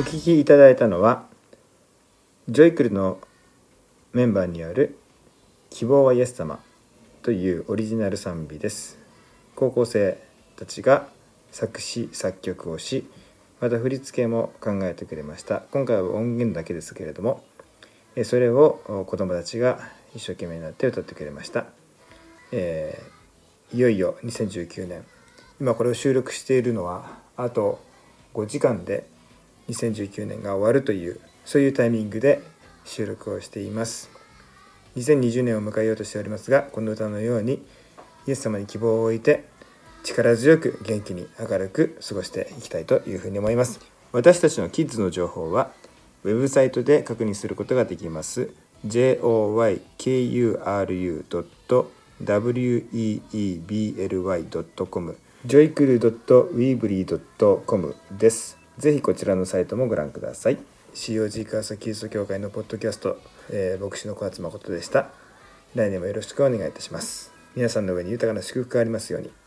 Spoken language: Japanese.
お聴きいただいたのはジョイクルのメンバーによる「希望はイエス様」というオリジナル賛美です。高校生たちが作詞作曲をしまた振り付けも考えてくれました。今回は音源だけですけれどもそれを子どもたちが一生懸命になって歌ってくれました、えー、いよいよ2019年今これを収録しているのはあと5時間で2019年が終わるというそういうタイミングで収録をしています。2020年を迎えようとしておりますがこの歌のようにイエス様に希望を置いて力強く元気に明るく過ごしていきたいというふうに思います。私たちのキッズの情報はウェブサイトで確認することができます。joykuru.weebly.com ジョイクル .weebly.com です。ぜひこちらのサイトもご覧ください。COG 川崎キリスト教会のポッドキャスト、えー、牧師の小松誠でした。来年もよろしくお願いいたします。皆さんの上に豊かな祝福がありますように。